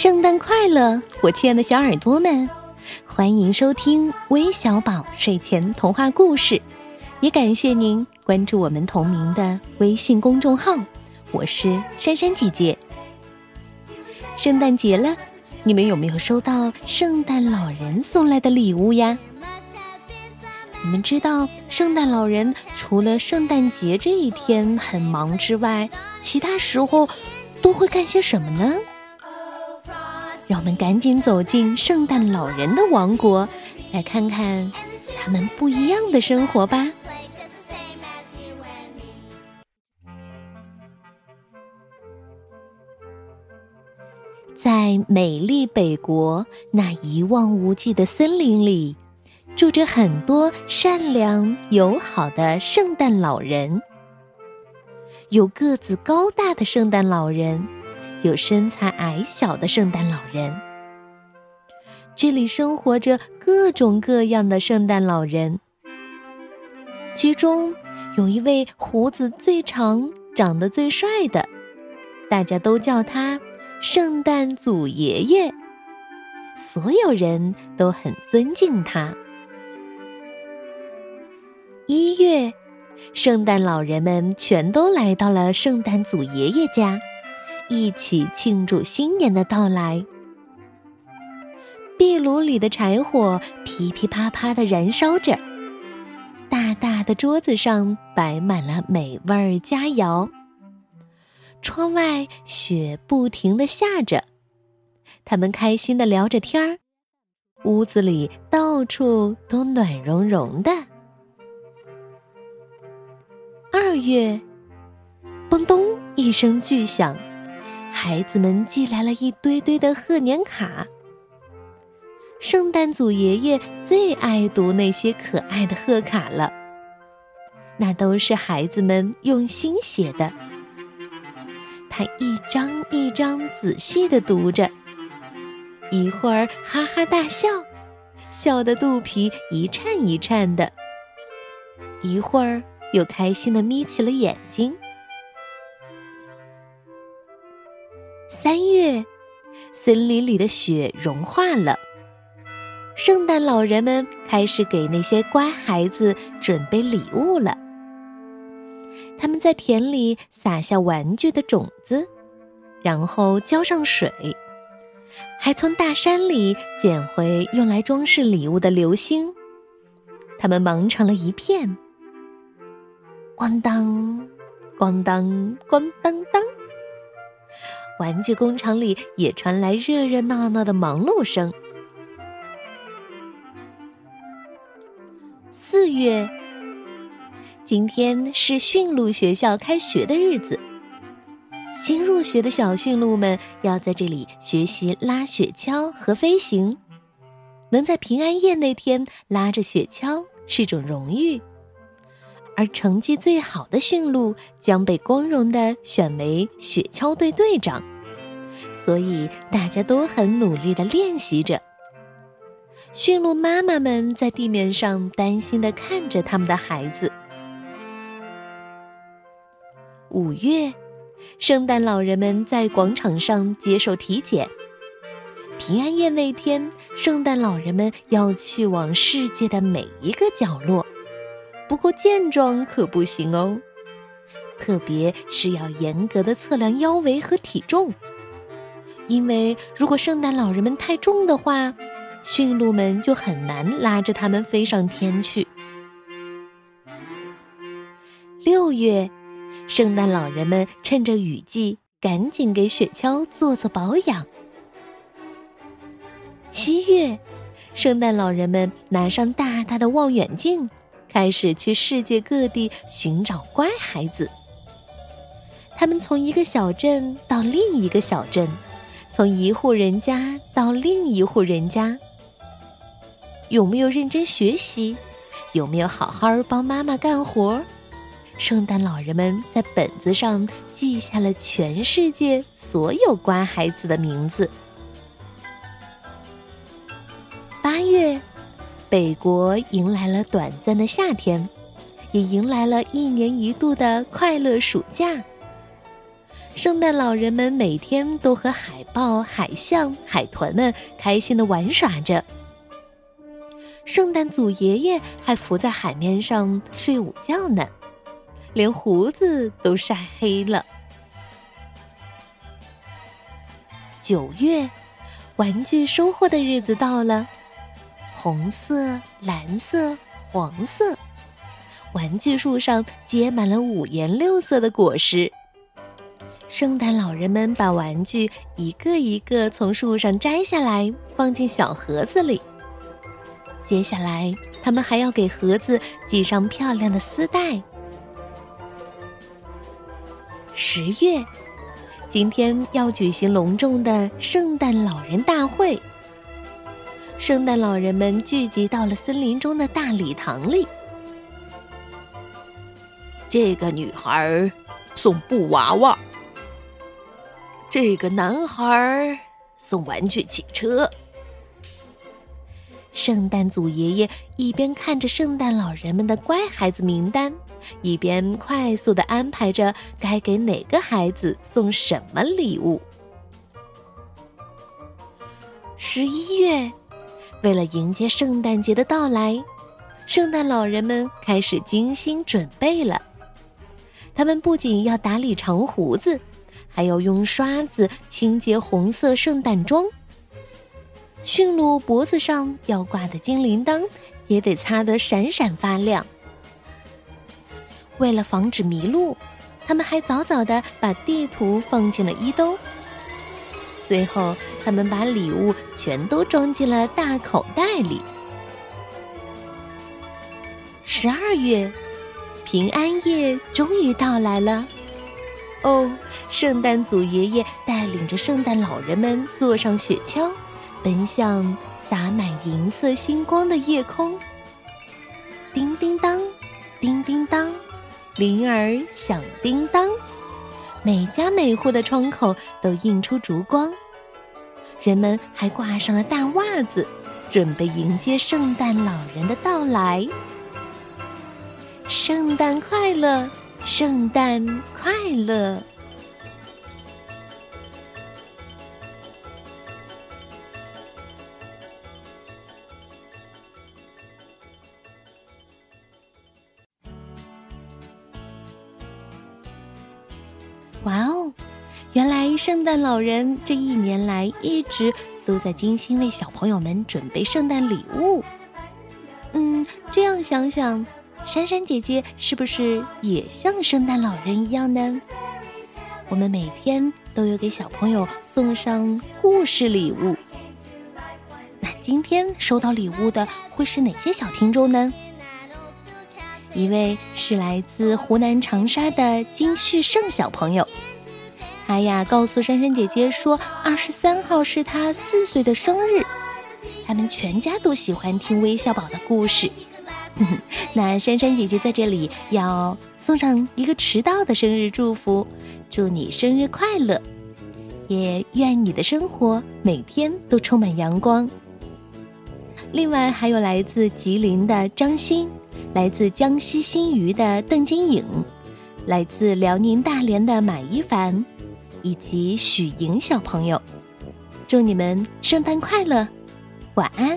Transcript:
圣诞快乐，我亲爱的小耳朵们！欢迎收听微小宝睡前童话故事，也感谢您关注我们同名的微信公众号。我是珊珊姐姐。圣诞节了，你们有没有收到圣诞老人送来的礼物呀？你们知道圣诞老人除了圣诞节这一天很忙之外，其他时候都会干些什么呢？让我们赶紧走进圣诞老人的王国，来看看他们不一样的生活吧。在美丽北国那一望无际的森林里。住着很多善良友好的圣诞老人，有个子高大的圣诞老人，有身材矮小的圣诞老人。这里生活着各种各样的圣诞老人，其中有一位胡子最长、长得最帅的，大家都叫他圣诞祖爷爷，所有人都很尊敬他。一月，圣诞老人们全都来到了圣诞祖爷爷家，一起庆祝新年的到来。壁炉里的柴火噼噼啪啪的燃烧着，大大的桌子上摆满了美味佳肴。窗外雪不停的下着，他们开心的聊着天儿，屋子里到处都暖融融的。二月，嘣咚一声巨响，孩子们寄来了一堆堆的贺年卡。圣诞祖爷爷最爱读那些可爱的贺卡了，那都是孩子们用心写的。他一张一张仔细的读着，一会儿哈哈大笑，笑得肚皮一颤一颤的；一会儿。又开心的眯起了眼睛。三月，森林里的雪融化了，圣诞老人们开始给那些乖孩子准备礼物了。他们在田里撒下玩具的种子，然后浇上水，还从大山里捡回用来装饰礼物的流星。他们忙成了一片。咣当，咣当，咣当当！玩具工厂里也传来热热闹闹的忙碌声。四月，今天是驯鹿学校开学的日子。新入学的小驯鹿们要在这里学习拉雪橇和飞行。能在平安夜那天拉着雪橇是种荣誉。而成绩最好的驯鹿将被光荣的选为雪橇队队长，所以大家都很努力的练习着。驯鹿妈妈们在地面上担心的看着他们的孩子。五月，圣诞老人们在广场上接受体检。平安夜那天，圣诞老人们要去往世界的每一个角落。不过健壮可不行哦，特别是要严格的测量腰围和体重，因为如果圣诞老人们太重的话，驯鹿们就很难拉着他们飞上天去。六月，圣诞老人们趁着雨季，赶紧给雪橇做做保养。七月，圣诞老人们拿上大大的望远镜。开始去世界各地寻找乖孩子。他们从一个小镇到另一个小镇，从一户人家到另一户人家。有没有认真学习？有没有好好帮妈妈干活？圣诞老人们在本子上记下了全世界所有乖孩子的名字。八月。北国迎来了短暂的夏天，也迎来了一年一度的快乐暑假。圣诞老人们每天都和海豹、海象、海豚们开心的玩耍着。圣诞祖爷爷还浮在海面上睡午觉呢，连胡子都晒黑了。九月，玩具收获的日子到了，红色、蓝色、黄色，玩具树上结满了五颜六色的果实。圣诞老人们把玩具一个一个从树上摘下来，放进小盒子里。接下来，他们还要给盒子系上漂亮的丝带。十月，今天要举行隆重的圣诞老人大会。圣诞老人们聚集到了森林中的大礼堂里。这个女孩送布娃娃。这个男孩送玩具汽车。圣诞祖爷爷一边看着圣诞老人们的乖孩子名单，一边快速的安排着该给哪个孩子送什么礼物。十一月，为了迎接圣诞节的到来，圣诞老人们开始精心准备了。他们不仅要打理长胡子。还要用刷子清洁红色圣诞装，驯鹿脖子上要挂的金铃铛也得擦得闪闪发亮。为了防止迷路，他们还早早的把地图放进了衣兜。最后，他们把礼物全都装进了大口袋里。十二月，平安夜终于到来了。哦。圣诞祖爷爷带领着圣诞老人们坐上雪橇，奔向洒满银色星光的夜空。叮叮当，叮叮当，铃儿响叮当，每家每户的窗口都映出烛光，人们还挂上了大袜子，准备迎接圣诞老人的到来。圣诞快乐，圣诞快乐！哇哦，原来圣诞老人这一年来一直都在精心为小朋友们准备圣诞礼物。嗯，这样想想，珊珊姐姐是不是也像圣诞老人一样呢？我们每天都有给小朋友送上故事礼物。那今天收到礼物的会是哪些小听众呢？一位是来自湖南长沙的金旭胜小朋友，他呀告诉珊珊姐姐说，二十三号是他四岁的生日，他们全家都喜欢听微笑宝的故事。那珊珊姐姐在这里要送上一个迟到的生日祝福，祝你生日快乐，也愿你的生活每天都充满阳光。另外还有来自吉林的张欣。来自江西新余的邓金颖，来自辽宁大连的马一凡，以及许莹小朋友，祝你们圣诞快乐，晚安。